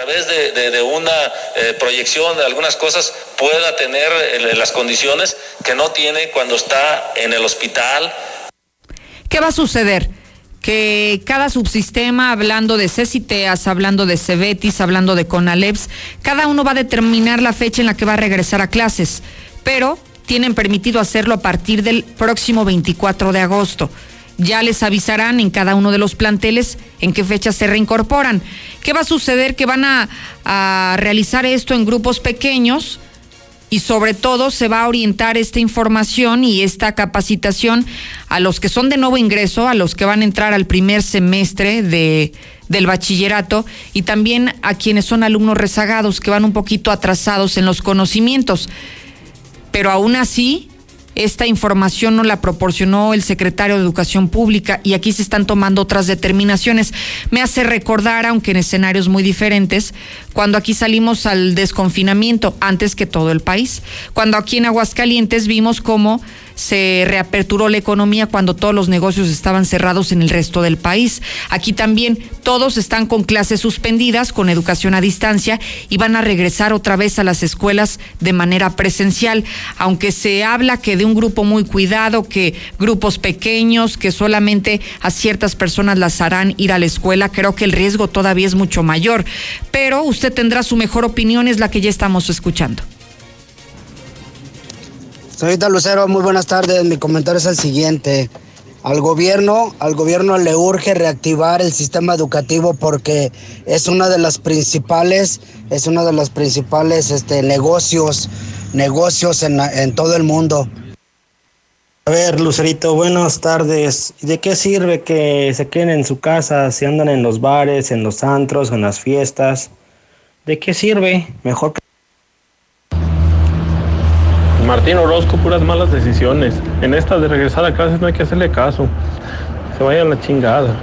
través de, una eh, proyección de algunas cosas pueda tener eh, las condiciones que no tiene cuando está en el hospital. ¿Qué va a suceder? que cada subsistema, hablando de CECITEAS, hablando de CEBETIS, hablando de CONALEPS, cada uno va a determinar la fecha en la que va a regresar a clases, pero tienen permitido hacerlo a partir del próximo 24 de agosto. Ya les avisarán en cada uno de los planteles en qué fecha se reincorporan. ¿Qué va a suceder? Que van a, realizar esto en grupos pequeños y sobre todo se va a orientar esta información y esta capacitación a los que son de nuevo ingreso, a los que van a entrar al primer semestre de, del bachillerato y también a quienes son alumnos rezagados que van un poquito atrasados en los conocimientos. Pero aún así, esta información no la proporcionó el secretario de Educación Pública y aquí se están tomando otras determinaciones. Me hace recordar, aunque en escenarios muy diferentes, cuando aquí salimos al desconfinamiento antes que todo el país, cuando aquí en Aguascalientes vimos cómo se reaperturó la economía cuando todos los negocios estaban cerrados en el resto del país. Aquí también todos están con clases suspendidas, con educación a distancia y van a regresar otra vez a las escuelas de manera presencial, aunque se habla que de un grupo muy cuidado, que grupos pequeños, que solamente a ciertas personas las harán ir a la escuela, creo que el riesgo todavía es mucho mayor. Pero usted tendrá su mejor opinión, es la que ya estamos escuchando. Señorita Lucero, muy buenas tardes. Mi comentario es el siguiente. Al gobierno, al gobierno le urge reactivar el sistema educativo porque es una de las principales, es uno de los principales este, negocios, negocios en, en todo el mundo. A ver, Lucerito, buenas tardes. ¿De qué sirve que se queden en su casa si andan en los bares, en los antros, en las fiestas? ¿De qué sirve? Mejor que Martín Orozco, puras malas decisiones. En esta de regresar a clases no hay que hacerle caso. Se vaya la chingada.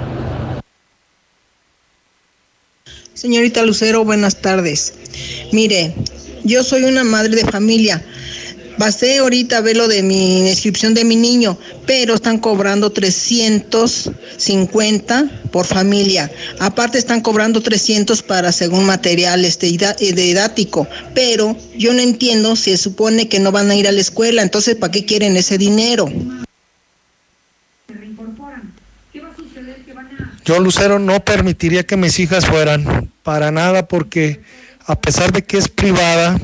Señorita Lucero, buenas tardes. Mire, yo soy una madre de familia. Basé ahorita a ver lo de mi inscripción de mi niño, pero están cobrando 350 por familia. Aparte están cobrando 300 para según material este, didáctico, pero yo no entiendo si se supone que no van a ir a la escuela, entonces ¿para qué quieren ese dinero? Yo, Lucero, no permitiría que mis hijas fueran para nada porque a pesar de que es privada,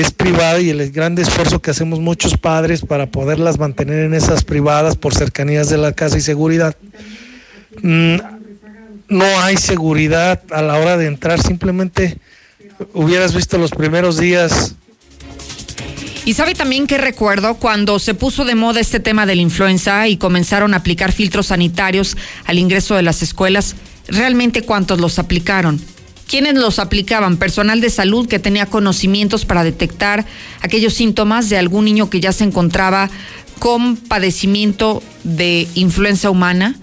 es privada y el gran esfuerzo que hacemos muchos padres para poderlas mantener en esas privadas por cercanías de la casa y seguridad. Mm, no hay seguridad a la hora de entrar, simplemente hubieras visto los primeros días. Y sabe también que recuerdo cuando se puso de moda este tema de la influenza y comenzaron a aplicar filtros sanitarios al ingreso de las escuelas, realmente cuántos los aplicaron ¿Quiénes los aplicaban? Personal de salud que tenía conocimientos para detectar aquellos síntomas de algún niño que ya se encontraba con padecimiento de influenza humana.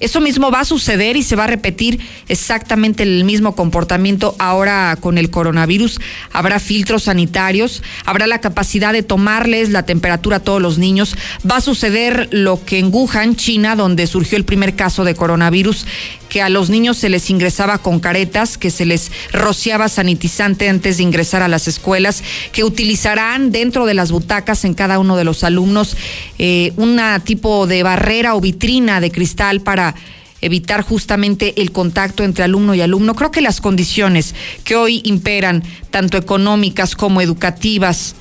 Eso mismo va a suceder y se va a repetir exactamente el mismo comportamiento ahora con el coronavirus. Habrá filtros sanitarios, habrá la capacidad de tomarles la temperatura a todos los niños. Va a suceder lo que en Wuhan, China, donde surgió el primer caso de coronavirus, que a los niños se les ingresaba con caretas, que se les rociaba sanitizante antes de ingresar a las escuelas, que utilizarán dentro de las butacas en cada uno de los alumnos eh, una tipo de barrera o vitrina de cristal para evitar justamente el contacto entre alumno y alumno. Creo que las condiciones que hoy imperan, tanto económicas como educativas,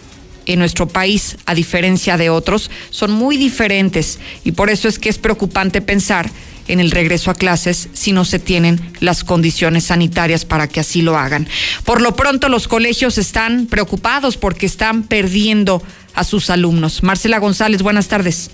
en nuestro país, a diferencia de otros, son muy diferentes y por eso es que es preocupante pensar en el regreso a clases si no se tienen las condiciones sanitarias para que así lo hagan. Por lo pronto los colegios están preocupados porque están perdiendo a sus alumnos. Marcela González, buenas tardes.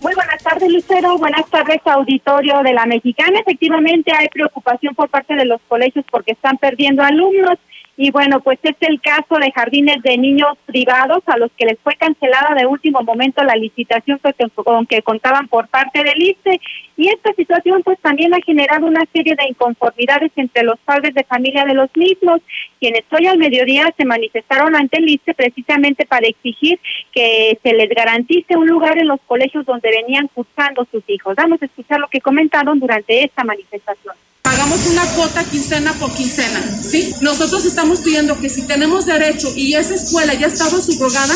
Muy buenas tardes, Lucero. Buenas tardes, auditorio de la Mexicana. Efectivamente, hay preocupación por parte de los colegios porque están perdiendo alumnos. Y bueno, pues es el caso de jardines de niños privados a los que les fue cancelada de último momento la licitación con que contaban por parte del ICE. Y esta situación pues también ha generado una serie de inconformidades entre los padres de familia de los mismos, quienes hoy al mediodía se manifestaron ante el ICE precisamente para exigir que se les garantice un lugar en los colegios donde venían cursando sus hijos. Vamos a escuchar lo que comentaron durante esta manifestación hagamos una cuota quincena por quincena, ¿sí? Nosotros estamos pidiendo que si tenemos derecho y esa escuela ya estaba subrogada,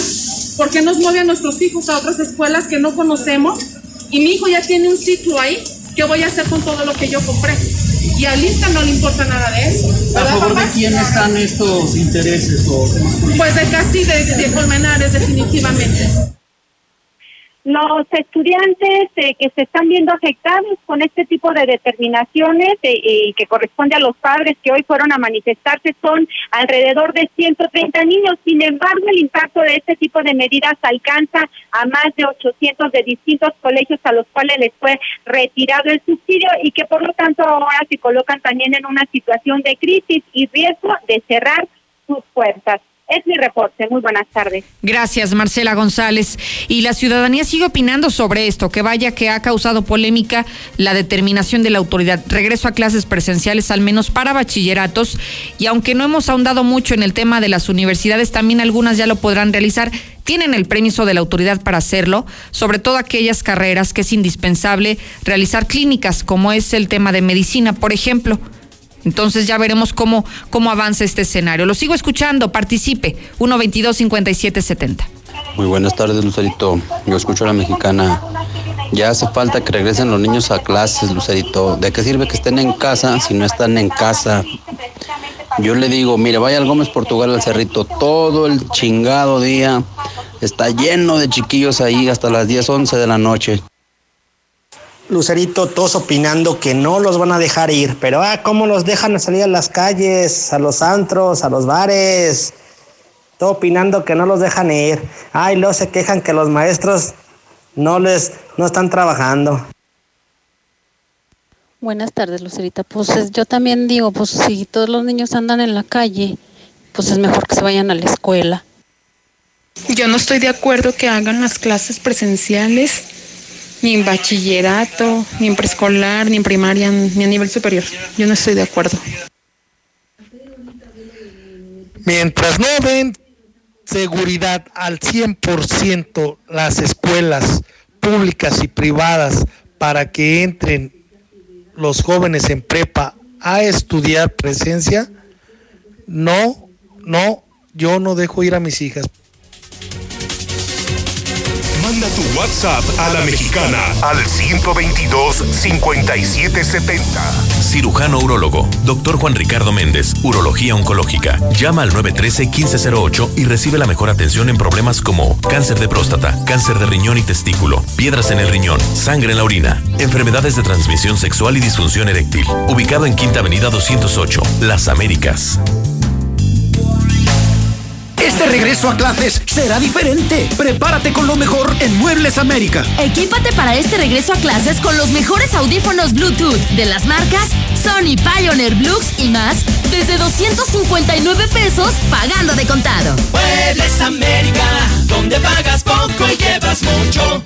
¿por qué nos mueve a nuestros hijos a otras escuelas que no conocemos? Y mi hijo ya tiene un ciclo ahí, ¿qué voy a hacer con todo lo que yo compré? Y a Lista no le importa nada de eso. ¿A favor de quién están estos intereses? O... Pues de casi de, de Colmenares, definitivamente los estudiantes eh, que se están viendo afectados con este tipo de determinaciones eh, y que corresponde a los padres que hoy fueron a manifestarse son alrededor de 130 niños. Sin embargo, el impacto de este tipo de medidas alcanza a más de 800 de distintos colegios a los cuales les fue retirado el subsidio y que por lo tanto ahora se colocan también en una situación de crisis y riesgo de cerrar sus puertas. Es mi reporte. Muy buenas tardes. Gracias, Marcela González. Y la ciudadanía sigue opinando sobre esto, que vaya que ha causado polémica la determinación de la autoridad. Regreso a clases presenciales, al menos para bachilleratos. Y aunque no hemos ahondado mucho en el tema de las universidades, también algunas ya lo podrán realizar. Tienen el permiso de la autoridad para hacerlo, sobre todo aquellas carreras que es indispensable realizar clínicas, como es el tema de medicina, por ejemplo. Entonces ya veremos cómo, cómo avanza este escenario. Lo sigo escuchando, participe. 122-5770. Muy buenas tardes, Lucerito. Yo escucho a la mexicana. Ya hace falta que regresen los niños a clases, Lucerito. ¿De qué sirve que estén en casa si no están en casa? Yo le digo, mire, vaya al Gómez Portugal al Cerrito, todo el chingado día está lleno de chiquillos ahí hasta las 10, 11 de la noche. Lucerito, todos opinando que no los van a dejar ir, pero ah, ¿cómo los dejan salir a las calles, a los antros, a los bares? Todo opinando que no los dejan ir. Ay, luego se quejan que los maestros no les no están trabajando. Buenas tardes, Lucerita. Pues yo también digo, pues si todos los niños andan en la calle, pues es mejor que se vayan a la escuela. Yo no estoy de acuerdo que hagan las clases presenciales ni en bachillerato, ni en preescolar, ni en primaria, ni a nivel superior. Yo no estoy de acuerdo. Mientras no den seguridad al 100% las escuelas públicas y privadas para que entren los jóvenes en prepa a estudiar presencia, no, no, yo no dejo ir a mis hijas. Manda tu WhatsApp a la mexicana al 122-5770. Cirujano Urólogo, Dr. Juan Ricardo Méndez, Urología Oncológica. Llama al 913-1508 y recibe la mejor atención en problemas como cáncer de próstata, cáncer de riñón y testículo, piedras en el riñón, sangre en la orina, enfermedades de transmisión sexual y disfunción eréctil. Ubicado en Quinta Avenida 208, Las Américas. Este regreso a clases será diferente. Prepárate con lo mejor en Muebles América. Equípate para este regreso a clases con los mejores audífonos Bluetooth de las marcas Sony Pioneer Blux y más desde 259 pesos pagando de contado. Muebles América, donde pagas poco y llevas mucho.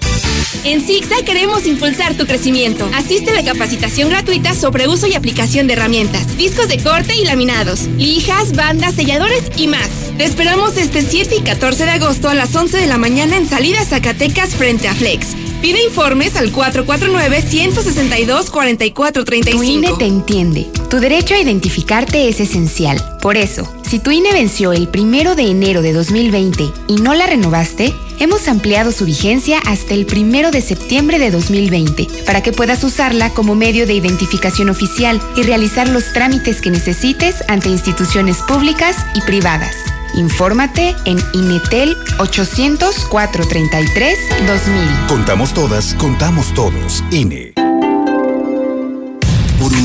En Zigzag queremos impulsar tu crecimiento. Asiste a la capacitación gratuita sobre uso y aplicación de herramientas, discos de corte y laminados, lijas, bandas, selladores y más. Te esperamos este 7 y 14 de agosto a las 11 de la mañana en Salida Zacatecas frente a Flex. Pide informes al 449-162-4435. Tu INE te entiende. Tu derecho a identificarte es esencial. Por eso, si tu INE venció el primero de enero de 2020 y no la renovaste, hemos ampliado su vigencia hasta el primero de septiembre de 2020 para que puedas usarla como medio de identificación oficial y realizar los trámites que necesites ante instituciones públicas y privadas. Infórmate en Inetel 800 433 2000. Contamos todas, contamos todos. INE.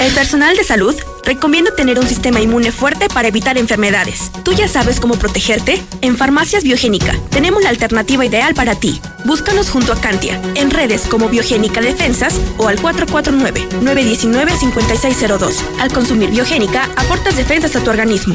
El personal de salud recomienda tener un sistema inmune fuerte para evitar enfermedades. ¿Tú ya sabes cómo protegerte? En Farmacias Biogénica tenemos la alternativa ideal para ti. Búscanos junto a Cantia, en redes como Biogénica Defensas o al 449-919-5602. Al consumir Biogénica, aportas defensas a tu organismo.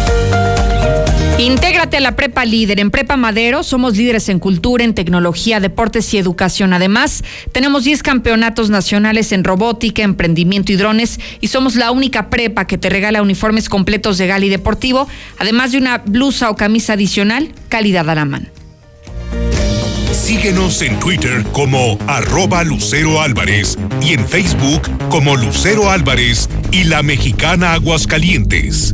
Intégrate a la Prepa Líder. En Prepa Madero somos líderes en cultura, en tecnología, deportes y educación. Además, tenemos 10 campeonatos nacionales en robótica, emprendimiento y drones y somos la única prepa que te regala uniformes completos de gala y deportivo, además de una blusa o camisa adicional, calidad a la mano. Síguenos en Twitter como arroba Lucero Álvarez y en Facebook como Lucero Álvarez y la mexicana Aguascalientes.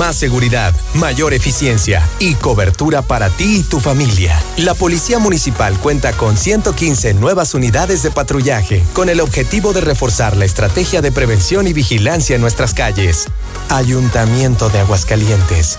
Más seguridad, mayor eficiencia y cobertura para ti y tu familia. La Policía Municipal cuenta con 115 nuevas unidades de patrullaje con el objetivo de reforzar la estrategia de prevención y vigilancia en nuestras calles. Ayuntamiento de Aguascalientes.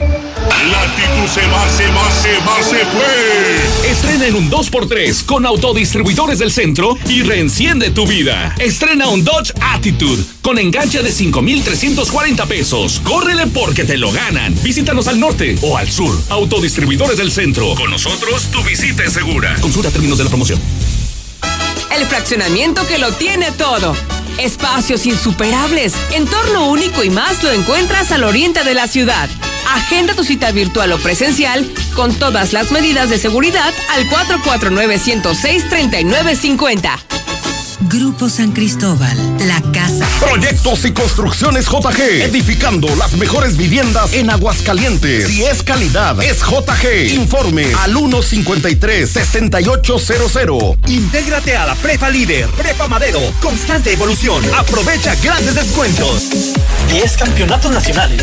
Latitud se va, se va, se va, se fue. Estrena en un 2x3 con autodistribuidores del centro y reenciende tu vida. Estrena un Dodge Attitude con enganche de 5,340 pesos. Córrele porque te lo ganan. Visítanos al norte o al sur. Autodistribuidores del centro. Con nosotros tu visita es segura. Consulta términos de la promoción. El fraccionamiento que lo tiene todo. Espacios insuperables, entorno único y más lo encuentras al oriente de la ciudad. Agenda tu cita virtual o presencial con todas las medidas de seguridad al 449-106-3950. Grupo San Cristóbal, la casa. Proyectos y construcciones JG, edificando las mejores viviendas en Aguascalientes. Si es calidad, es JG. Informe al 153-6800. Intégrate a la Prepa Líder, Prepa Madero, constante evolución. Aprovecha grandes descuentos. 10 campeonatos nacionales.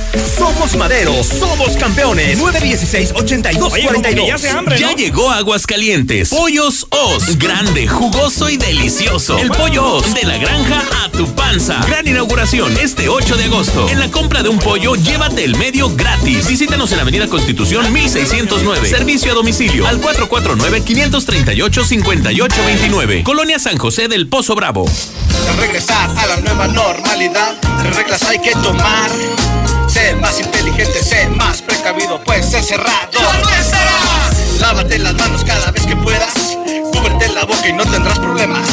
Somos Madero, somos campeones. 916-8242. ya, se hambre, ya llegó Aguascalientes. Pollos Os. Grande, jugoso y delicioso. El pollo Os de la granja a tu panza. Gran inauguración este 8 de agosto. En la compra de un pollo, llévate el medio gratis. Visítanos en Avenida Constitución 1609. Servicio a domicilio al 449-538-5829. Colonia San José del Pozo Bravo. Al regresar a la nueva normalidad, reglas hay que tomar. Sé más inteligente, sé más precavido, pues encerrado. ¡No estarás! Lávate las manos cada vez que puedas. Cúbrete la boca y no tendrás problemas.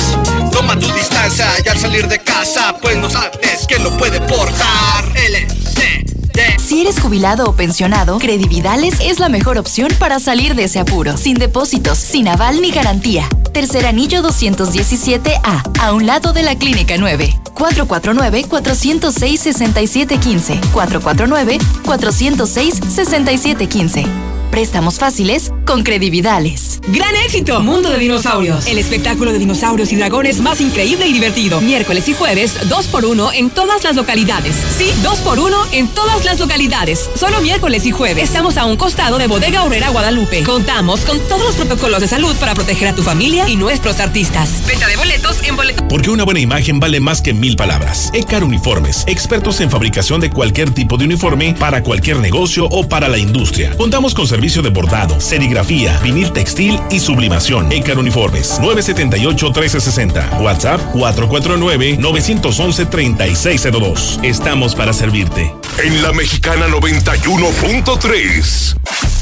Toma tu distancia y al salir de casa, pues no sabes que lo puede portar. LCD Si eres jubilado o pensionado, Credividales es la mejor opción para salir de ese apuro, sin depósitos, sin aval ni garantía. Tercer anillo 217A, a un lado de la Clínica 9. 449-406-6715. 449-406-6715. Préstamos fáciles con Credividales. ¡Gran éxito! Mundo de Dinosaurios. El espectáculo de dinosaurios y dragones más increíble y divertido. Miércoles y jueves, 2x1 en todas las localidades. Sí, 2x1 en todas las localidades. Solo miércoles y jueves. Estamos a un costado de Bodega Horrera Guadalupe. Contamos con todos los protocolos de salud para proteger a tu familia y nuestros artistas. Venta de boletos en boletos. Porque una buena imagen vale más que mil palabras. Ecar Uniformes, expertos en fabricación de cualquier tipo de uniforme para cualquier negocio o para la industria. Contamos con servicio de bordado, serigrafía, vinil textil y sublimación. Ecar Uniformes, 978-1360. WhatsApp 449-911-3602. Estamos para servirte. En la Mexicana 91.3,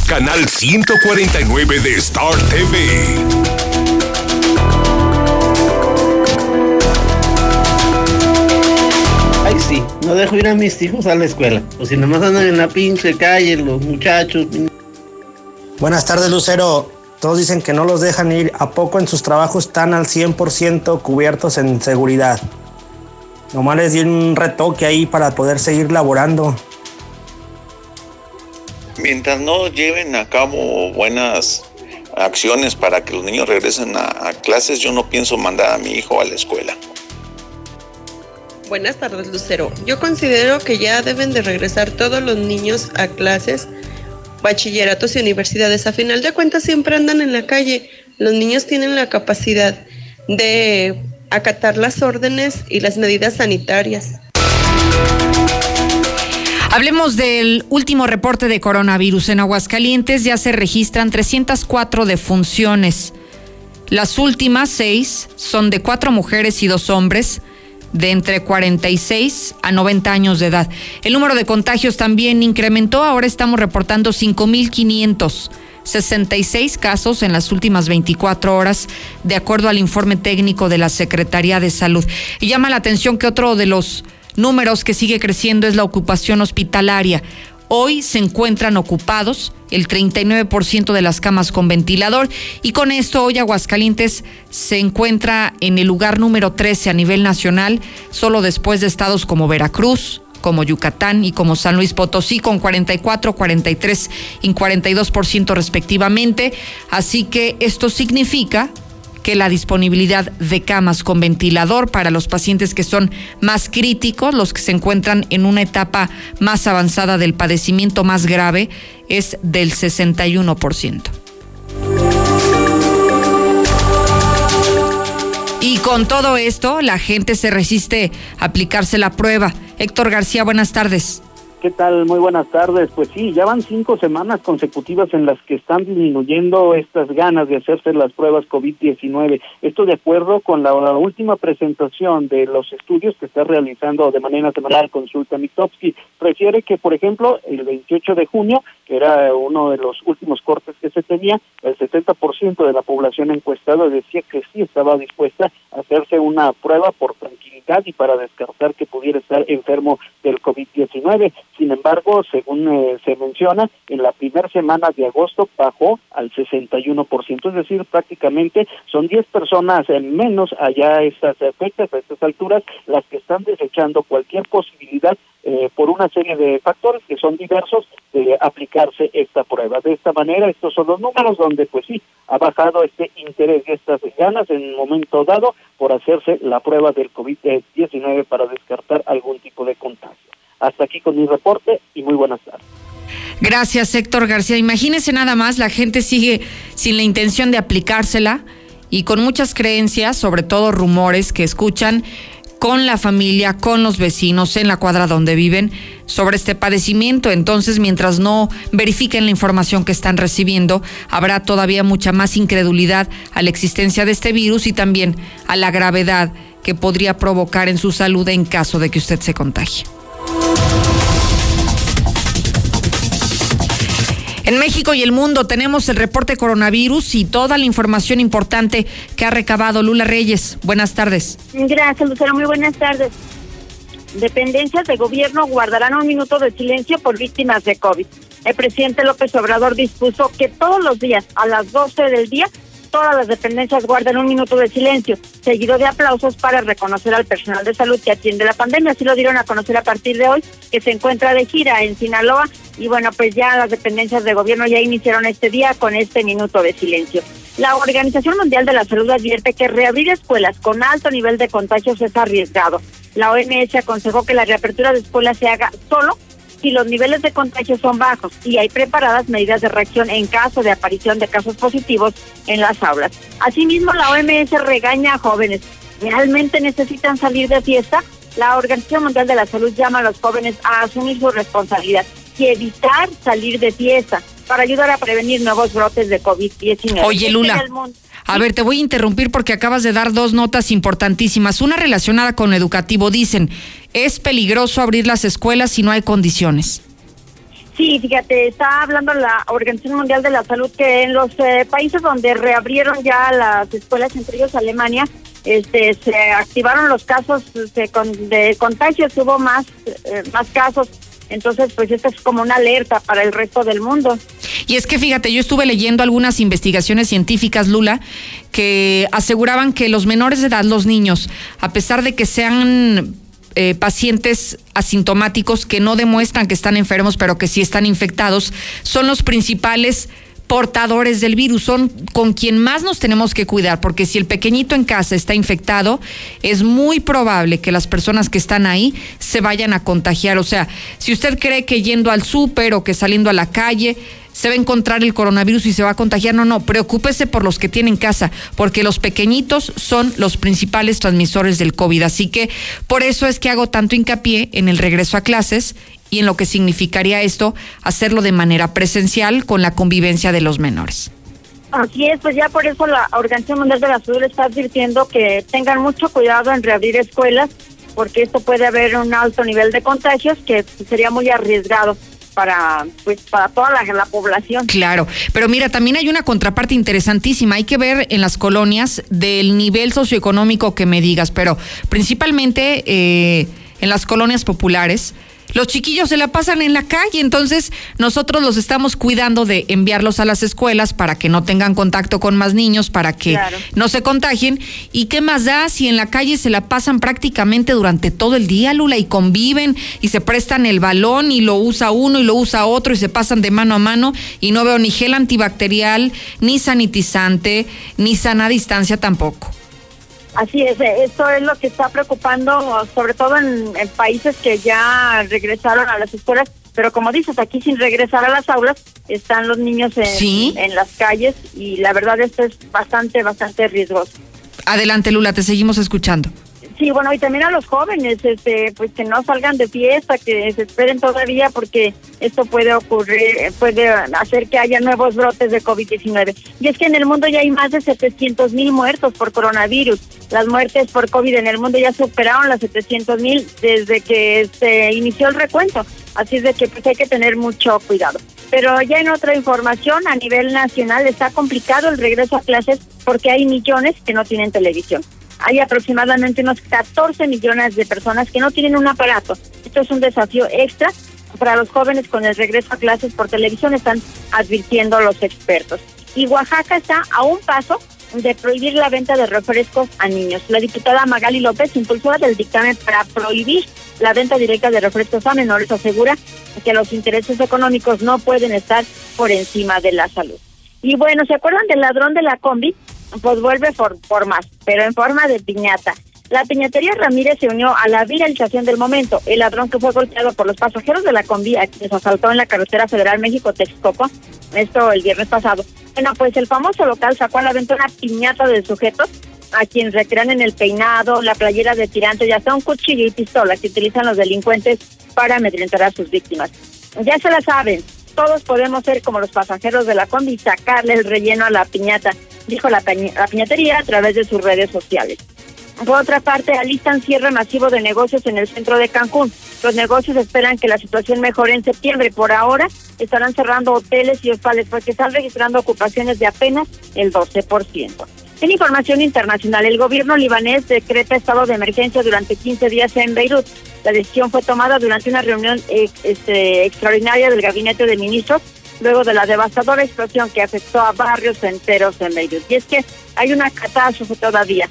canal 149 de Star TV. Ay, sí, no dejo ir a mis hijos a la escuela. O si nomás andan en la pinche calle, los muchachos. Buenas tardes, Lucero. Todos dicen que no los dejan ir. ¿A poco en sus trabajos están al 100% cubiertos en seguridad? Nomás les di un retoque ahí para poder seguir laborando. Mientras no lleven a cabo buenas acciones para que los niños regresen a, a clases, yo no pienso mandar a mi hijo a la escuela. Buenas tardes, Lucero. Yo considero que ya deben de regresar todos los niños a clases, bachilleratos y universidades. A final de cuentas siempre andan en la calle. Los niños tienen la capacidad de acatar las órdenes y las medidas sanitarias. Hablemos del último reporte de coronavirus. En Aguascalientes ya se registran 304 defunciones. Las últimas seis son de cuatro mujeres y dos hombres de entre 46 a 90 años de edad. El número de contagios también incrementó, ahora estamos reportando 5.566 casos en las últimas 24 horas, de acuerdo al informe técnico de la Secretaría de Salud. Y llama la atención que otro de los números que sigue creciendo es la ocupación hospitalaria. Hoy se encuentran ocupados el 39% de las camas con ventilador y con esto hoy Aguascalientes se encuentra en el lugar número 13 a nivel nacional, solo después de estados como Veracruz, como Yucatán y como San Luis Potosí con 44, 43 y 42% respectivamente. Así que esto significa que la disponibilidad de camas con ventilador para los pacientes que son más críticos, los que se encuentran en una etapa más avanzada del padecimiento más grave, es del 61%. Y con todo esto, la gente se resiste a aplicarse la prueba. Héctor García, buenas tardes. ¿Qué tal? Muy buenas tardes. Pues sí, ya van cinco semanas consecutivas en las que están disminuyendo estas ganas de hacerse las pruebas COVID-19. Esto de acuerdo con la, última presentación de los estudios que está realizando de manera semanal Consulta Mitofsky. Refiere que, por ejemplo, el 28 de junio, que era uno de los últimos cortes que se tenía, el 70% de la población encuestada decía que sí estaba dispuesta a hacerse una prueba por tranquilidad y para descartar que pudiera estar enfermo del COVID-19. Sin embargo, según eh, se menciona, en la primera semana de agosto bajó al 61%, es decir, prácticamente son 10 personas en menos allá a estas fechas, a estas alturas, las que están desechando cualquier posibilidad eh, por una serie de factores que son diversos de aplicarse esta prueba. De esta manera, estos son los números donde, pues sí, ha bajado este interés y estas ganas en un momento dado por hacerse la prueba del COVID-19 para descartar algún tipo de contagio. Hasta aquí con mi reporte y muy buenas tardes. Gracias, Héctor García. Imagínese nada más, la gente sigue sin la intención de aplicársela y con muchas creencias, sobre todo rumores que escuchan con la familia, con los vecinos, en la cuadra donde viven, sobre este padecimiento. Entonces, mientras no verifiquen la información que están recibiendo, habrá todavía mucha más incredulidad a la existencia de este virus y también a la gravedad que podría provocar en su salud en caso de que usted se contagie. En México y el mundo tenemos el reporte coronavirus y toda la información importante que ha recabado Lula Reyes. Buenas tardes. Gracias, Lucero. Muy buenas tardes. dependencias de gobierno guardarán un minuto de silencio por víctimas de COVID. El presidente López Obrador dispuso que todos los días a las 12 del día todas las dependencias guarden un minuto de silencio, seguido de aplausos para reconocer al personal de salud que atiende la pandemia. Así lo dieron a conocer a partir de hoy, que se encuentra de gira en Sinaloa. Y bueno, pues ya las dependencias de gobierno ya iniciaron este día con este minuto de silencio. La Organización Mundial de la Salud advierte que reabrir escuelas con alto nivel de contagios es arriesgado. La OMS aconsejó que la reapertura de escuelas se haga solo si los niveles de contagio son bajos y hay preparadas medidas de reacción en caso de aparición de casos positivos en las aulas. Asimismo, la OMS regaña a jóvenes. ¿Realmente necesitan salir de fiesta? La Organización Mundial de la Salud llama a los jóvenes a asumir su responsabilidad y evitar salir de fiesta para ayudar a prevenir nuevos brotes de COVID-19. Oye, Lula. A ver, te voy a interrumpir porque acabas de dar dos notas importantísimas. Una relacionada con educativo. Dicen, es peligroso abrir las escuelas si no hay condiciones. Sí, fíjate, está hablando la Organización Mundial de la Salud que en los eh, países donde reabrieron ya las escuelas, entre ellos Alemania, este, se activaron los casos de, de contagios, hubo más, eh, más casos entonces, pues esto es como una alerta para el resto del mundo. Y es que fíjate, yo estuve leyendo algunas investigaciones científicas, Lula, que aseguraban que los menores de edad, los niños, a pesar de que sean eh, pacientes asintomáticos que no demuestran que están enfermos, pero que sí están infectados, son los principales portadores del virus, son con quien más nos tenemos que cuidar, porque si el pequeñito en casa está infectado, es muy probable que las personas que están ahí se vayan a contagiar. O sea, si usted cree que yendo al súper o que saliendo a la calle se va a encontrar el coronavirus y se va a contagiar, no, no, preocúpese por los que tienen casa, porque los pequeñitos son los principales transmisores del COVID. Así que por eso es que hago tanto hincapié en el regreso a clases y en lo que significaría esto hacerlo de manera presencial con la convivencia de los menores. Así es, pues ya por eso la Organización Mundial de la Salud está advirtiendo que tengan mucho cuidado en reabrir escuelas, porque esto puede haber un alto nivel de contagios que sería muy arriesgado para pues para toda la, la, población. Claro, pero mira, también hay una contraparte interesantísima. Hay que ver en las colonias del nivel socioeconómico que me digas, pero principalmente eh, en las colonias populares los chiquillos se la pasan en la calle, entonces nosotros los estamos cuidando de enviarlos a las escuelas para que no tengan contacto con más niños, para que no se contagien. ¿Y qué más da si en la calle se la pasan prácticamente durante todo el día, Lula, y conviven y se prestan el balón y lo usa uno y lo usa otro y se pasan de mano a mano y no veo ni gel antibacterial, ni sanitizante, ni sana distancia tampoco? Así es, eh, esto es lo que está preocupando, sobre todo en, países que ya regresaron a las escuelas, pero como dices, aquí sin regresar a las aulas están los niños en, en las calles y la verdad esto es bastante, bastante riesgoso. Adelante, Lula, te seguimos escuchando. Sí, bueno, y también a los jóvenes, este, pues que no salgan de fiesta, que se esperen todavía porque esto puede ocurrir, puede hacer que haya nuevos brotes de COVID-19. Y es que en el mundo ya hay más de 700 mil muertos por coronavirus. Las muertes por COVID en el mundo ya superaron las 700 mil desde que se inició el recuento. Así es de que pues hay que tener mucho cuidado. Pero ya en otra información, a nivel nacional está complicado el regreso a clases porque hay millones que no tienen televisión hay aproximadamente unos 14 millones de personas que no tienen un aparato. Esto es un desafío extra para los jóvenes con el regreso a clases por televisión, están advirtiendo los expertos. Y Oaxaca está a un paso de prohibir la venta de refrescos a niños. La diputada Magali López, impulsora del dictamen para prohibir la venta directa de refrescos a menores, asegura que los intereses económicos no pueden estar por encima de la salud. Y bueno, ¿se acuerdan del ladrón de la combi? Pues vuelve por, por más, pero en forma de piñata. La piñatería Ramírez se unió a la viralización del momento. El ladrón que fue golpeado por los pasajeros de la combi a quienes asaltó en la carretera federal México-Texcoco, esto el viernes pasado. Bueno, pues el famoso local sacó a la venta una piñata de sujetos a quienes recrean en el peinado, la playera de tirante y hasta un cuchillo y pistola que utilizan los delincuentes para amedrentar a sus víctimas. Ya se la saben, todos podemos ser como los pasajeros de la combi y sacarle el relleno a la piñata dijo la, piñatería a través de sus redes sociales. Por otra parte, alistan cierre masivo de negocios en el centro de Cancún. Los negocios esperan que la situación mejore en septiembre. Por ahora estarán cerrando hoteles y hostales porque están registrando ocupaciones de apenas el 12%. En información internacional, el gobierno libanés decreta estado de emergencia durante 15 días en Beirut. La decisión fue tomada durante una reunión eh, este, extraordinaria del Gabinete de Ministros luego de la devastadora explosión que afectó a barrios enteros en Beirut. Y es que hay una catástrofe todavía.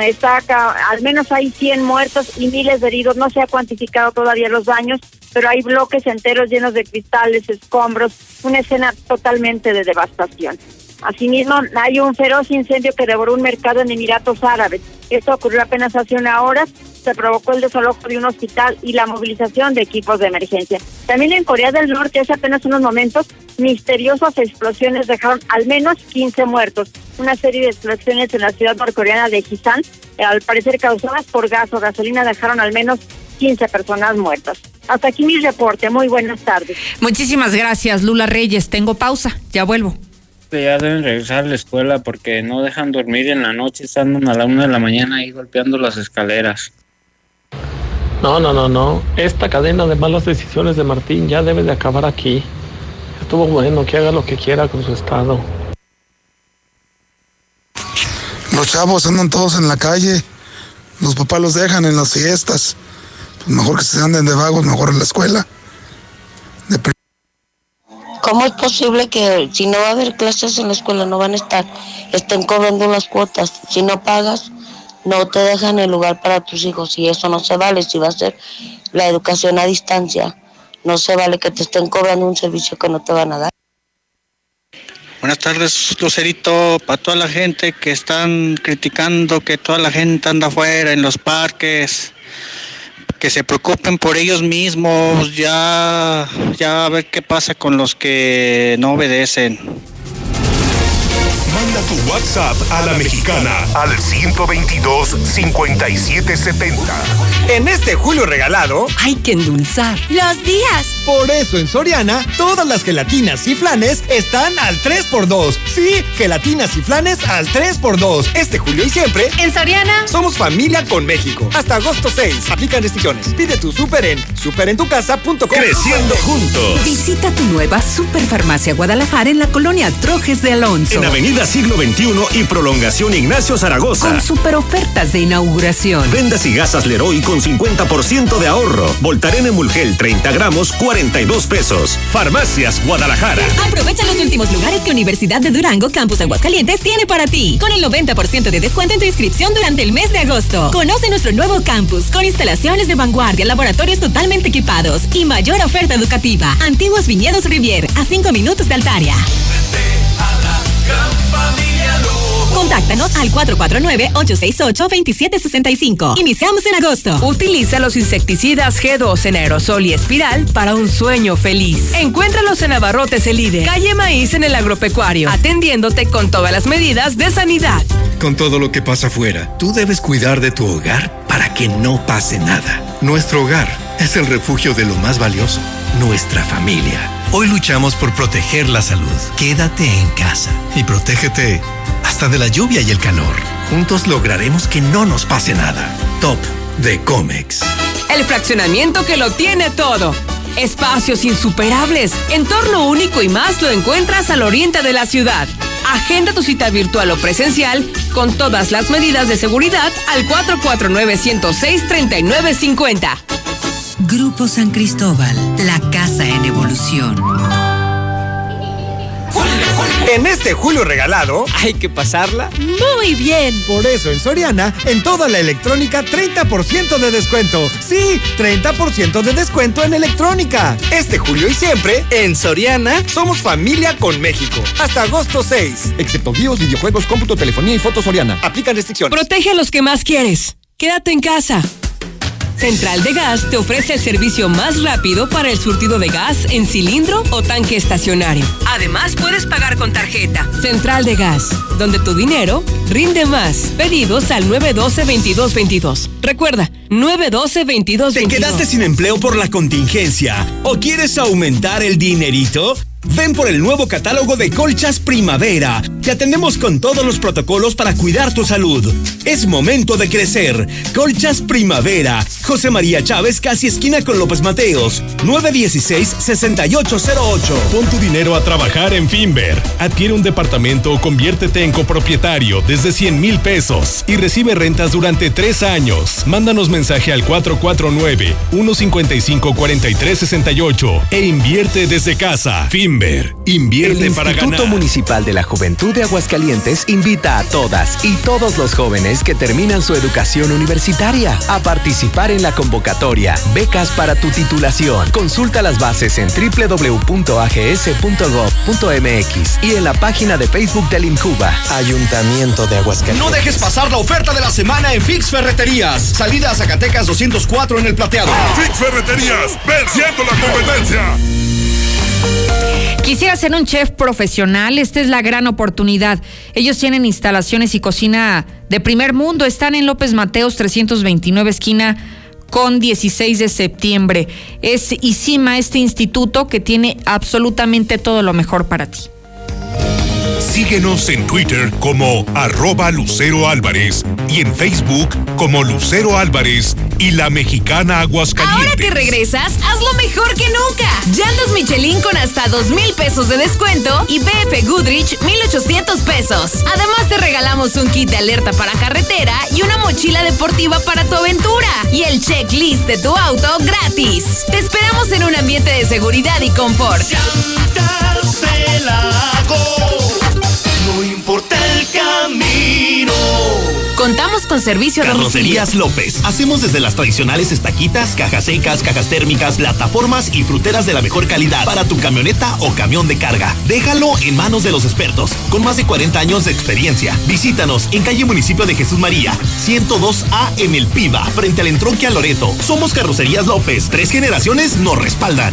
Está acá, al menos hay 100 muertos y miles de heridos. No se ha cuantificado todavía los daños, pero hay bloques enteros llenos de cristales, escombros, una escena totalmente de devastación. Asimismo, hay un feroz incendio que devoró un mercado en Emiratos Árabes. Esto ocurrió apenas hace una hora. Se provocó el desalojo de un hospital y la movilización de equipos de emergencia. También en Corea del Norte, hace apenas unos momentos, misteriosas explosiones dejaron al menos 15 muertos. Una serie de explosiones en la ciudad norcoreana de Jisan, eh, al parecer causadas por gas o gasolina, dejaron al menos 15 personas muertas. Hasta aquí mi reporte. Muy buenas tardes. Muchísimas gracias, Lula Reyes. Tengo pausa. Ya vuelvo ya deben regresar a la escuela porque no dejan dormir en la noche, están a la una de la mañana ahí golpeando las escaleras. No, no, no, no. Esta cadena de malas decisiones de Martín ya debe de acabar aquí. Estuvo bueno que haga lo que quiera con su estado. Los chavos andan todos en la calle. Los papás los dejan en las fiestas. Pues mejor que se anden de vagos, mejor en la escuela. ¿Cómo es posible que si no va a haber clases en la escuela, no van a estar, estén cobrando las cuotas? Si no pagas, no te dejan el lugar para tus hijos y eso no se vale si va a ser la educación a distancia. No se vale que te estén cobrando un servicio que no te van a dar. Buenas tardes, Lucerito, para toda la gente que están criticando que toda la gente anda afuera en los parques que se preocupen por ellos mismos, ya, ya a ver qué pasa con los que no obedecen. Manda tu WhatsApp a la mexicana al 122 5770. En este julio regalado, hay que endulzar los días. Por eso en Soriana, todas las gelatinas y flanes están al 3x2. Sí, gelatinas y flanes al 3x2. Este julio y siempre, en Soriana, somos familia con México. Hasta agosto 6. Aplican restricciones. Pide tu super en superentucasa.com. Creciendo juntos. Visita tu nueva Superfarmacia Guadalajara en la colonia Trojes de Alonso. En Avenida Siglo XXI y Prolongación Ignacio Zaragoza. Con super ofertas de inauguración. Vendas y gasas Leroy con 50% de ahorro. Voltaren Emulgel 30 gramos, 42 pesos. Farmacias Guadalajara. Aprovecha los últimos lugares que Universidad de Durango Campus Aguascalientes tiene para ti. Con el 90% de descuento en tu inscripción durante el mes de agosto. Conoce nuestro nuevo campus con instalaciones de vanguardia, laboratorios totalmente equipados y mayor oferta educativa. Antiguos Viñedos Rivier, a 5 minutos de Altaria. Contáctanos al 449-868-2765. Iniciamos en agosto. Utiliza los insecticidas G2 en aerosol y espiral para un sueño feliz. Encuéntralos en Abarrotes El Líder, calle Maíz en el agropecuario, atendiéndote con todas las medidas de sanidad. Con todo lo que pasa afuera, tú debes cuidar de tu hogar para que no pase nada. Nuestro hogar es el refugio de lo más valioso, nuestra familia. Hoy luchamos por proteger la salud. Quédate en casa y protégete hasta de la lluvia y el calor. Juntos lograremos que no nos pase nada. Top de Comex. El fraccionamiento que lo tiene todo. Espacios insuperables, entorno único y más lo encuentras al oriente de la ciudad. Agenda tu cita virtual o presencial con todas las medidas de seguridad al 449-106-3950. Grupo San Cristóbal, la casa en evolución. En este julio regalado, hay que pasarla muy bien. Por eso en Soriana, en toda la electrónica, 30% de descuento. Sí, 30% de descuento en electrónica. Este julio y siempre, en Soriana, somos familia con México. Hasta agosto 6. Excepto bios, videojuegos, cómputo, telefonía y fotos Soriana. Aplican restricciones. Protege a los que más quieres. Quédate en casa. Central de Gas te ofrece el servicio más rápido para el surtido de gas en cilindro o tanque estacionario. Además, puedes pagar con tarjeta. Central de Gas, donde tu dinero rinde más. Pedidos al 912-2222. Recuerda, 912-2222. ¿Te quedaste sin empleo por la contingencia o quieres aumentar el dinerito? Ven por el nuevo catálogo de colchas primavera. Te atendemos con todos los protocolos para cuidar tu salud. Es momento de crecer. Colchas primavera. José María Chávez, casi esquina con López Mateos. 916-6808. Pon tu dinero a trabajar en Finver. Adquiere un departamento o conviértete en copropietario desde 100 mil pesos y recibe rentas durante tres años. Mándanos mensaje al 449-155-4368 e invierte desde casa. Finver. Invierte El para Instituto ganar. Municipal de la Juventud de Aguascalientes invita a todas y todos los jóvenes que terminan su educación universitaria a participar en la convocatoria Becas para tu titulación. Consulta las bases en www.ags.gov.mx y en la página de Facebook del INJUBA. Ayuntamiento de Aguascalientes. No dejes pasar la oferta de la semana en Fix Ferreterías. Salida a Zacatecas 204 en el plateado. Fix Ferreterías, venciendo la competencia. Quisiera ser un chef profesional, esta es la gran oportunidad. Ellos tienen instalaciones y cocina de primer mundo, están en López Mateos 329 esquina con 16 de septiembre. Es ICIMA, este instituto que tiene absolutamente todo lo mejor para ti. Síguenos en Twitter como arroba Lucero Álvarez y en Facebook como Lucero Álvarez y la mexicana Aguascalientes. Ahora que regresas, hazlo mejor que nunca. Llantas Michelin con hasta dos mil pesos de descuento y BF Goodrich 1800 pesos. Además te regalamos un kit de alerta para carretera y una mochila deportiva para tu aventura. Y el checklist de tu auto gratis. Te esperamos en un ambiente de seguridad y confort. No importa el camino. Contamos con servicio domicilio. Carrocerías López. Hacemos desde las tradicionales estaquitas, cajas secas, cajas térmicas, plataformas y fruteras de la mejor calidad para tu camioneta o camión de carga. Déjalo en manos de los expertos, con más de 40 años de experiencia. Visítanos en calle Municipio de Jesús María, 102A en El Piba, frente al entronque a Loreto. Somos Carrocerías López. Tres generaciones nos respaldan.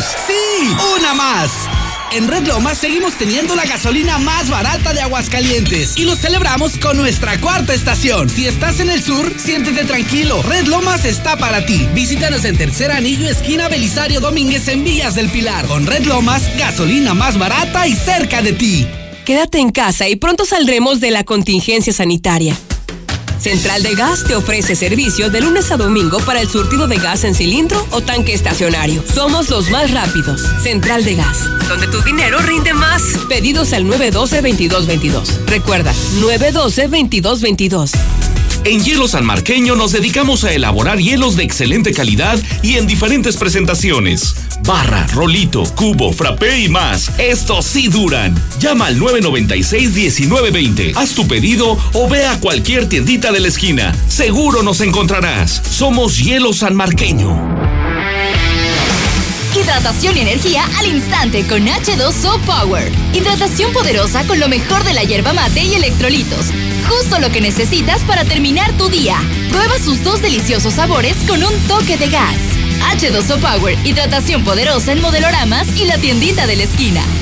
¡Sí! ¡Una más! En Red Lomas seguimos teniendo la gasolina más barata de Aguascalientes y lo celebramos con nuestra cuarta estación. Si estás en el sur, siéntete tranquilo. Red Lomas está para ti. Visítanos en Tercer Anillo, esquina Belisario Domínguez en Villas del Pilar. Con Red Lomas, gasolina más barata y cerca de ti. Quédate en casa y pronto saldremos de la contingencia sanitaria. Central de Gas te ofrece servicio de lunes a domingo para el surtido de gas en cilindro o tanque estacionario. Somos los más rápidos. Central de Gas, donde tu dinero rinde más. Pedidos al 912-2222. Recuerda, 912-2222. En Hielo San Marqueño nos dedicamos a elaborar hielos de excelente calidad y en diferentes presentaciones. Barra, rolito, cubo, frappé y más. Estos sí duran. Llama al 996-1920. Haz tu pedido o ve a cualquier tiendita de la esquina. Seguro nos encontrarás. Somos Hielo San Marqueño. Hidratación y energía al instante con H2O Power. Hidratación poderosa con lo mejor de la hierba mate y electrolitos. Justo lo que necesitas para terminar tu día. Prueba sus dos deliciosos sabores con un toque de gas. H2O Power, hidratación poderosa en modeloramas y la tiendita de la esquina.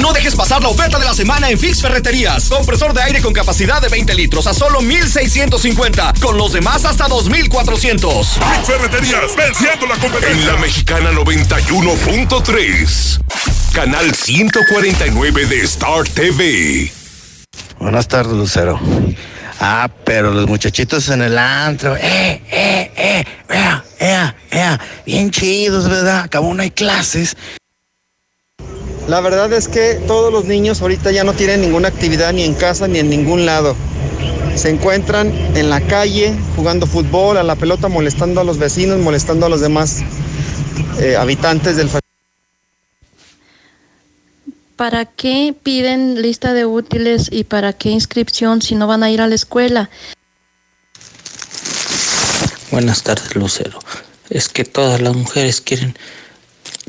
No dejes pasar la oferta de la semana en Fix Ferreterías. Compresor de aire con capacidad de 20 litros a solo 1650. Con los demás hasta 2400. Fix Ferreterías, venciendo la competencia. En la mexicana 91.3. Canal 149 de Star TV. Buenas tardes, Lucero. Ah, pero los muchachitos en el antro, eh, eh, eh, ea, ea, ea, bien chidos, ¿verdad? Acabó no hay clases. La verdad es que todos los niños ahorita ya no tienen ninguna actividad ni en casa ni en ningún lado. Se encuentran en la calle jugando fútbol, a la pelota, molestando a los vecinos, molestando a los demás eh, habitantes del ¿Para qué piden lista de útiles y para qué inscripción si no van a ir a la escuela? Buenas tardes, Lucero. Es que todas las mujeres quieren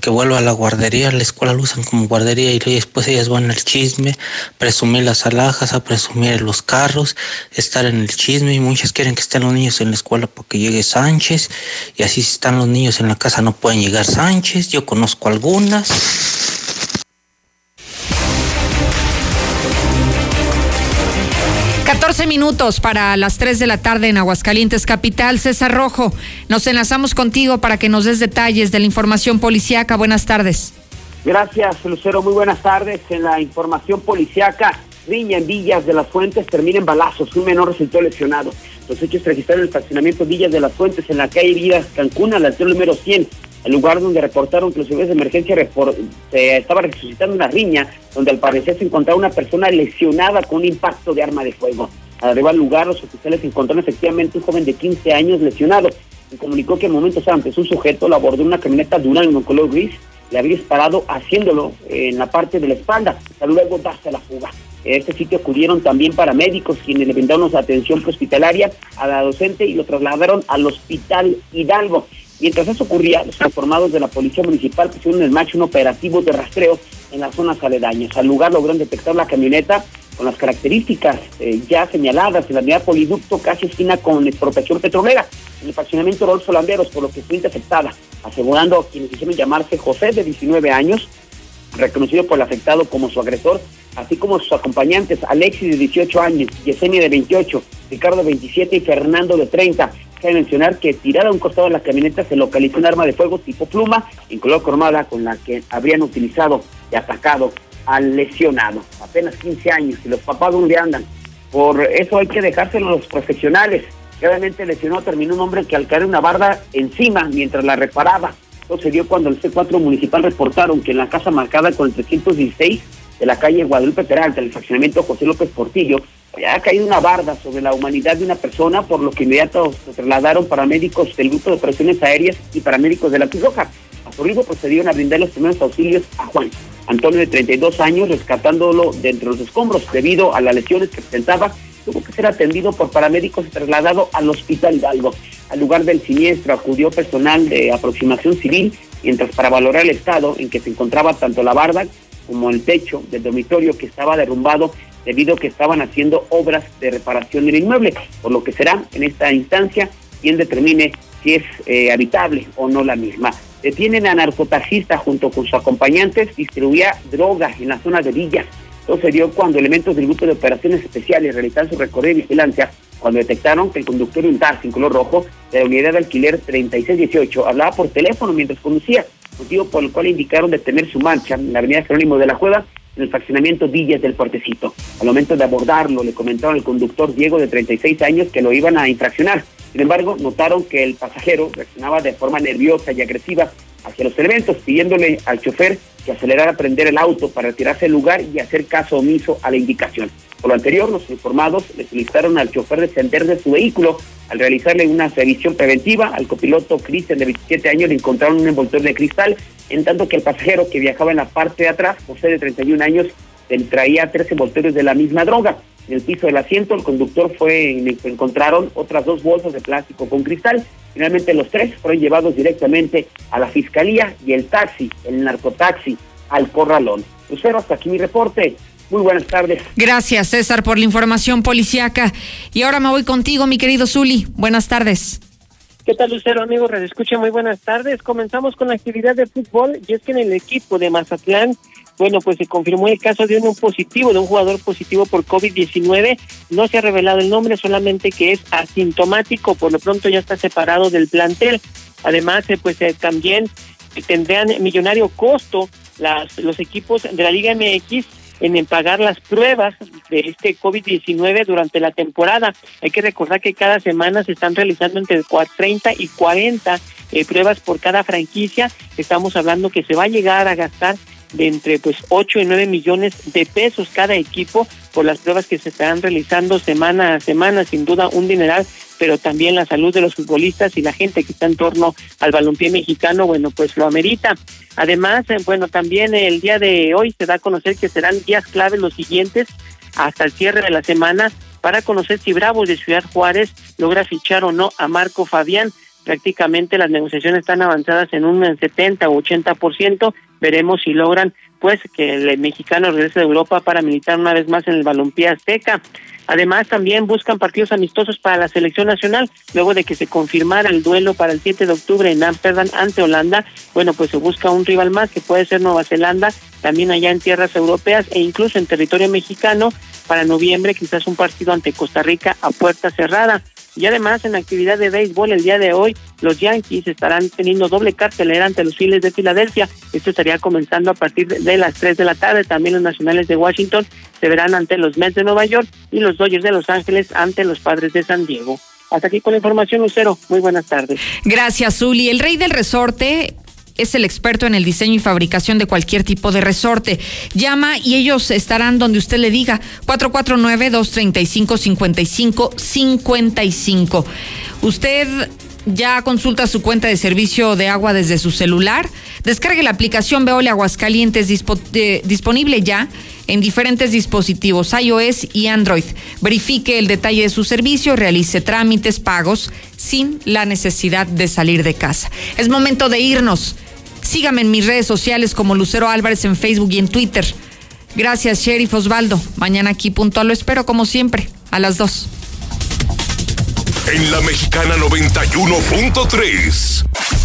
que vuelva a la guardería, la escuela lo usan como guardería y después ellas van al chisme, presumir las alhajas, a presumir los carros, estar en el chisme y muchas quieren que estén los niños en la escuela porque llegue Sánchez y así si están los niños en la casa no pueden llegar Sánchez, yo conozco algunas. 14 minutos para las 3 de la tarde en Aguascalientes Capital. César Rojo, nos enlazamos contigo para que nos des detalles de la información policíaca. Buenas tardes. Gracias, Lucero. Muy buenas tardes. En la información policíaca, Riña en Villas de las Fuentes termina en balazos. Un menor resultó lesionado. Los hechos registraron en el estacionamiento Villas de las Fuentes en la calle Villas Cancún, al altura número 100 el lugar donde reportaron que los servicios de emergencia se estaba resucitando una riña donde al parecer se encontraba una persona lesionada con un impacto de arma de fuego. Al arribar al lugar, los oficiales encontraron efectivamente un joven de 15 años lesionado. Se comunicó que momentos antes un sujeto lo abordó una camioneta Durango color gris, le había disparado haciéndolo en la parte de la espalda, para luego darse la fuga. En este sitio acudieron también paramédicos quienes le brindaron atención hospitalaria a la docente y lo trasladaron al hospital Hidalgo. Mientras eso ocurría, los informados de la Policía Municipal pusieron en marcha un operativo de rastreo en las zonas aledañas. Al lugar lograron detectar la camioneta con las características eh, ya señaladas en la unidad poliducto casi esquina con expropiación petrolera en el fraccionamiento Rolfo Landeros, por lo que fue interceptada, asegurando a quienes hicieron llamarse José de 19 años, reconocido por el afectado como su agresor, así como sus acompañantes Alexis de 18 años, Yesenia de 28, Ricardo de 27 y Fernando de 30. Cabe mencionar que tirada a un costado de la camioneta se localizó un arma de fuego tipo pluma en color cromada con la que habrían utilizado y atacado al lesionado. Apenas 15 años y los papás dónde andan. Por eso hay que dejárselo a los profesionales. Claramente el lesionado terminó un hombre que al caer una barda encima mientras la reparaba. Esto se dio cuando el C4 municipal reportaron que en la casa marcada con el 316 de la calle Guadalupe Peralta, el fraccionamiento José López Portillo, ha caído una barda sobre la humanidad de una persona, por lo que inmediato se trasladaron paramédicos del grupo de operaciones aéreas y paramédicos de la Cruz. A su procedieron a brindar los primeros auxilios a Juan. Antonio, de 32 años, rescatándolo de entre los escombros debido a las lesiones que presentaba, tuvo que ser atendido por paramédicos y trasladado al Hospital Hidalgo. Al lugar del siniestro acudió personal de aproximación civil, mientras para valorar el estado en que se encontraba tanto la barda como el techo del dormitorio que estaba derrumbado debido a que estaban haciendo obras de reparación del inmueble, por lo que será en esta instancia quien determine si es eh, habitable o no la misma. Detienen a narcotaxista junto con sus acompañantes, distribuía droga en la zona de Villas. Todo se dio cuando elementos del grupo de operaciones especiales realizaron su recorrido de vigilancia cuando detectaron que el conductor de un taxi en color rojo de la unidad de alquiler 3618 hablaba por teléfono mientras conducía, motivo por el cual indicaron detener su marcha en la avenida Jerónimo de la Cueva en el fraccionamiento Villas del Puertecito. Al momento de abordarlo, le comentaron al conductor Diego de 36 años que lo iban a infraccionar. Sin embargo, notaron que el pasajero reaccionaba de forma nerviosa y agresiva hacia los elementos, pidiéndole al chofer que acelerara a prender el auto para retirarse del lugar y hacer caso omiso a la indicación. Por lo anterior, los informados le solicitaron al chofer descender de su vehículo. Al realizarle una revisión preventiva, al copiloto Cristian de 27 años le encontraron un envoltor de cristal, en tanto que el pasajero que viajaba en la parte de atrás, José de 31 años, traía tres envoltorios de la misma droga. En el piso del asiento, el conductor fue, encontraron otras dos bolsas de plástico con cristal. Finalmente los tres fueron llevados directamente a la fiscalía y el taxi, el narcotaxi, al corralón. Lucero, hasta aquí mi reporte. Muy buenas tardes. Gracias, César, por la información policiaca. Y ahora me voy contigo, mi querido Zuli. Buenas tardes. ¿Qué tal, Lucero, amigo? Escucha, muy buenas tardes. Comenzamos con la actividad de fútbol y es que en el equipo de Mazatlán bueno, pues se confirmó el caso de un positivo, de un jugador positivo por COVID-19. No se ha revelado el nombre, solamente que es asintomático, por lo pronto ya está separado del plantel. Además, eh, pues eh, también tendrían millonario costo las, los equipos de la Liga MX en pagar las pruebas de este COVID-19 durante la temporada. Hay que recordar que cada semana se están realizando entre 30 y 40 eh, pruebas por cada franquicia. Estamos hablando que se va a llegar a gastar de entre pues 8 y 9 millones de pesos cada equipo por las pruebas que se están realizando semana a semana, sin duda un dineral, pero también la salud de los futbolistas y la gente que está en torno al balompié mexicano, bueno, pues lo amerita. Además, eh, bueno, también el día de hoy se da a conocer que serán días claves los siguientes hasta el cierre de la semana para conocer si Bravos de Ciudad Juárez logra fichar o no a Marco Fabián. Prácticamente las negociaciones están avanzadas en un 70 o 80%. Veremos si logran pues que el mexicano regrese de Europa para militar una vez más en el balompié azteca. Además, también buscan partidos amistosos para la selección nacional, luego de que se confirmara el duelo para el 7 de octubre en Ámsterdam ante Holanda. Bueno, pues se busca un rival más, que puede ser Nueva Zelanda, también allá en tierras europeas e incluso en territorio mexicano, para noviembre quizás un partido ante Costa Rica a puerta cerrada. Y además, en actividad de béisbol el día de hoy, los Yankees estarán teniendo doble cartelera ante los Phillies de Filadelfia. Esto estaría comenzando a partir de las 3 de la tarde. También los Nacionales de Washington se verán ante los Mets de Nueva York y los Dodgers de Los Ángeles ante los Padres de San Diego. Hasta aquí con la información, Lucero. Muy buenas tardes. Gracias, Zuli. El rey del resorte es el experto en el diseño y fabricación de cualquier tipo de resorte. Llama y ellos estarán donde usted le diga. 449-235-5555. Usted ya consulta su cuenta de servicio de agua desde su celular. Descargue la aplicación Veole Aguascalientes disponible ya en diferentes dispositivos iOS y Android. Verifique el detalle de su servicio, realice trámites, pagos sin la necesidad de salir de casa. Es momento de irnos. Sígame en mis redes sociales como Lucero Álvarez en Facebook y en Twitter. Gracias, Sheriff Osvaldo. Mañana aquí puntual lo espero como siempre, a las 2. En la Mexicana 91.3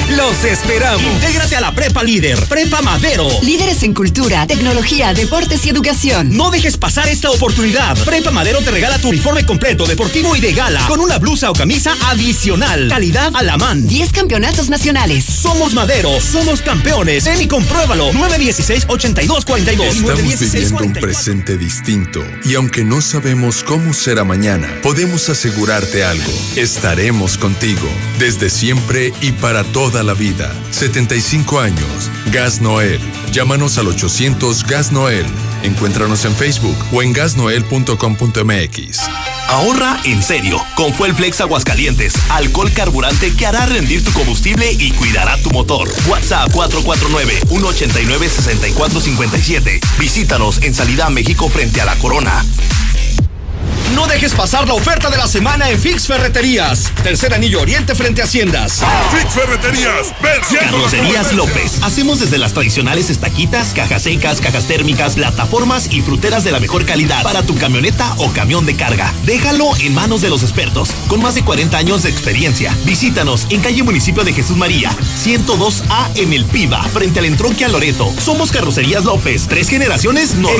Los esperamos. Intégrate a la Prepa Líder, Prepa Madero. Líderes en cultura, tecnología, deportes y educación. No dejes pasar esta oportunidad. Prepa Madero te regala tu uniforme completo, deportivo y de gala, con una blusa o camisa adicional. Calidad a la man. 10 campeonatos nacionales. Somos Madero, somos campeones. Ven y compruébalo. 916-8242. Estamos viviendo un presente distinto y aunque no sabemos cómo será mañana, podemos asegurarte algo. Estaremos contigo desde siempre y para toda la vida. 75 años. Gas Noel. Llámanos al 800 Gas Noel. Encuéntranos en Facebook o en gasnoel.com.mx. Ahorra en serio con Fuel Flex Aguascalientes, alcohol carburante que hará rendir tu combustible y cuidará tu motor. WhatsApp 449-189-6457. Visítanos en Salida México frente a la Corona. No dejes pasar la oferta de la semana en Fix Ferreterías. Tercer anillo oriente frente a Haciendas. Fix Ferreterías, venciendo Carrocerías López. Hacemos desde las tradicionales estaquitas, cajas secas, cajas térmicas, plataformas y fruteras de la mejor calidad para tu camioneta o camión de carga. Déjalo en manos de los expertos, con más de 40 años de experiencia. Visítanos en calle Municipio de Jesús María, 102A en El Piba, frente al entronque a Loreto. Somos Carrocerías López. Tres generaciones nos